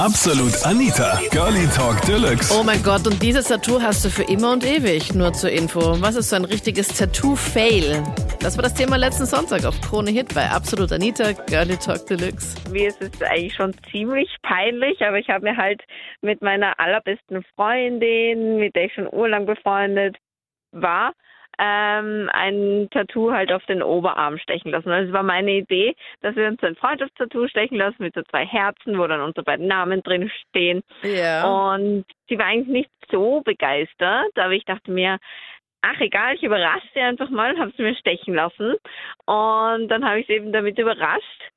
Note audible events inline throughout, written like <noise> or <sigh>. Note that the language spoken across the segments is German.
Absolut Anita, Girlie Talk Deluxe. Oh mein Gott, und dieses Tattoo hast du für immer und ewig. Nur zur Info. Was ist so ein richtiges Tattoo-Fail? Das war das Thema letzten Sonntag auf Krone Hit bei Absolut Anita, Girlie Talk Deluxe. Mir ist es eigentlich schon ziemlich peinlich, aber ich habe mir halt mit meiner allerbesten Freundin, mit der ich schon urlang befreundet war, ähm, ein Tattoo halt auf den Oberarm stechen lassen. Also es war meine Idee, dass wir uns ein Freundschaftstattoo stechen lassen mit so zwei Herzen, wo dann unsere beiden Namen drin stehen. Ja. Und sie war eigentlich nicht so begeistert, aber ich dachte mir, ach egal, ich überrasche sie einfach mal, habe sie mir stechen lassen. Und dann habe ich sie eben damit überrascht.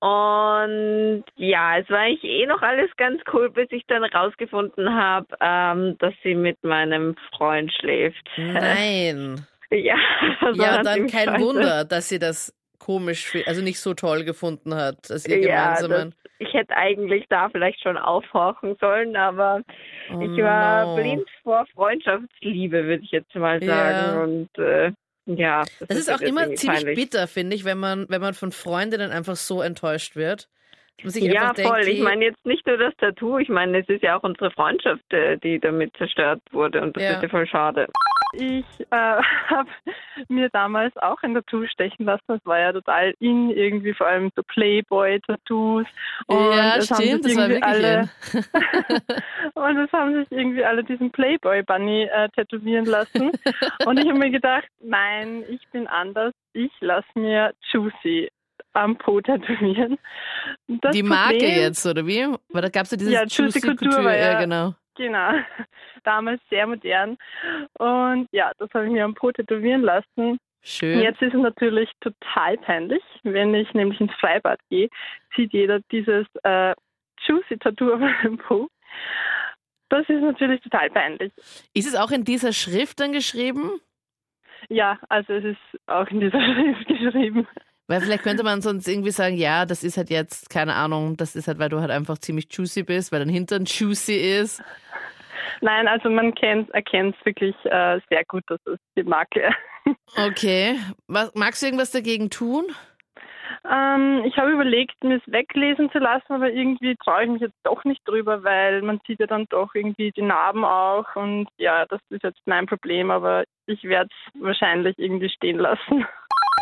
Und ja, es war eigentlich eh noch alles ganz cool, bis ich dann rausgefunden habe, ähm, dass sie mit meinem Freund schläft. Nein. <laughs> <laughs> Ja, das war Ja, dann kein scheiße. Wunder, dass sie das komisch, also nicht so toll gefunden hat, dass ihr Ja, gemeinsamen. das, ich hätte eigentlich da vielleicht schon aufhorchen sollen, aber Oh ich war no. blind vor Freundschaftsliebe, würde ich jetzt mal Ja. sagen. Und äh, ja, Das ist auch jetzt immer ziemlich peinlich. bitter, finde ich, wenn man, wenn man von Freundinnen einfach so enttäuscht wird. Ja, einfach denkt, voll. Ich meine jetzt nicht nur das Tattoo, ich meine, es ist ja auch unsere Freundschaft, äh, die damit zerstört wurde und das Ja. ist ja voll schade. Ich äh, <laughs> habe mir damals auch ein Tattoo stechen lassen. Das war ja total in, irgendwie vor allem so Playboy-Tattoos. Und ja, sich stimmt, das war irgendwie wirklich alle. <laughs> <laughs> Und es haben sich irgendwie alle diesen Playboy-Bunny äh, tätowieren lassen. und ich habe mir gedacht, nein, ich bin anders. Ich lasse mir Juicy am Po tätowieren. Das Die Marke Problem- jetzt, oder wie? Weil da gab es ja dieses Ja, Juicy Couture war ja, ja- genau. Genau, <laughs> damals sehr modern. Und ja, das habe ich mir am Po tätowieren lassen. Schön. Jetzt ist es natürlich total peinlich. Wenn ich nämlich ins Freibad gehe, sieht jeder dieses äh, Juicy-Tattoo auf meinem Po. Das ist natürlich total peinlich. Ist es auch in dieser Schrift dann geschrieben? Ja, also es ist auch in dieser <laughs> Schrift geschrieben. Weil vielleicht könnte man sonst irgendwie sagen, ja, das ist halt jetzt, keine Ahnung, das ist halt, weil du halt einfach ziemlich juicy bist, weil dein Hintern juicy ist. Nein, also man kennt, erkennt es wirklich äh, sehr gut, dass es die Marke <laughs> Okay. Was, magst du irgendwas dagegen tun? Ähm, ich habe überlegt, mir es weglesen zu lassen, aber irgendwie traue ich mich jetzt doch nicht drüber, weil man sieht ja dann doch irgendwie die Narben auch und ja, das ist jetzt mein Problem, aber ich werde es wahrscheinlich irgendwie stehen lassen.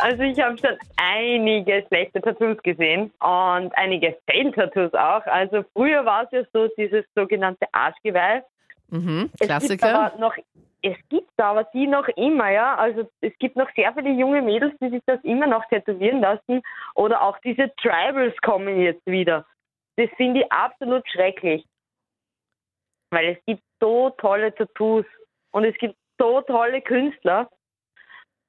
Also ich habe schon einige schlechte Tattoos gesehen und einige Fail-Tattoos auch. Also früher war es ja so dieses sogenannte Arschgeweih. Mhm, Es gibt Klassiker. aber noch, es gibt aber die noch immer, ja. Also es gibt noch sehr viele junge Mädels, die sich das immer noch tätowieren lassen. Oder auch diese Tribals kommen jetzt wieder. Das finde ich absolut schrecklich. Weil es gibt so tolle Tattoos und es gibt so tolle Künstler.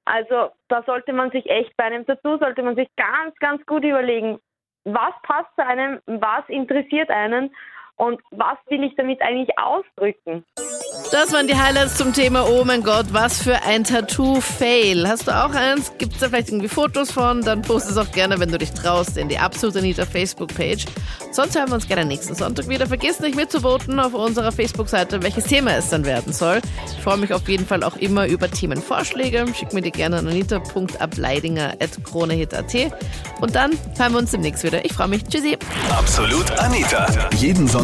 Also da sollte man sich echt bei einem Tattoo sollte man sich ganz, ganz gut überlegen, was passt zu einem, was interessiert einen und was will ich damit eigentlich ausdrücken. Das waren die Highlights zum Thema, oh mein Gott, was für ein Tattoo-Fail. Hast du auch eins? Gibt es da vielleicht irgendwie Fotos von? Dann post es auch gerne, wenn du dich traust, in die Absolut Anita Facebook-Page. Sonst hören wir uns gerne nächsten Sonntag wieder. Vergiss nicht mitzuvoten auf unserer Facebook-Seite, welches Thema es dann werden soll. Ich freue mich auf jeden Fall auch immer über Themenvorschläge. Schick mir die gerne an anita.ableidinger.kronehit.at und dann hören wir uns demnächst wieder. Ich freue mich. Tschüssi. Absolut Anita. Jeden Sonntag